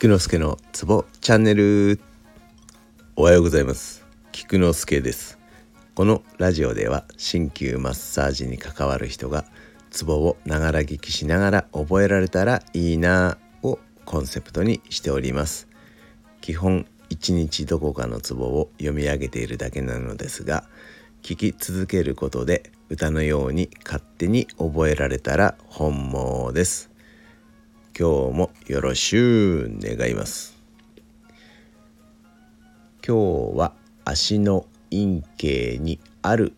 菊之助のツボチャンネル。おはようございます。菊之助です。このラジオでは鍼灸マッサージに関わる人がツボをながら聞きしながら覚えられたらいいなをコンセプトにしております。基本一日どこかのツボを読み上げているだけなのですが聞き続けることで歌のように勝手に覚えられたら本望です。今日もよろしゅう願います。今日は足の陰茎にある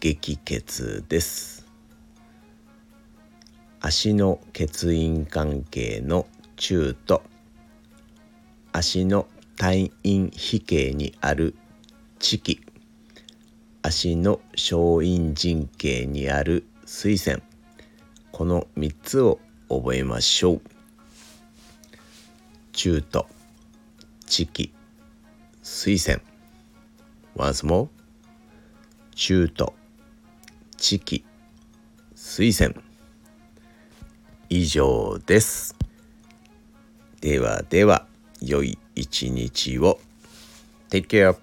激血です。足の血陰関係の中と足の体陰比形にある地気足の小陰神経にある水線。この3つを覚えましょう。中途地域水線 once more 中途地域水線以上です。ではでは良い一日を。Take care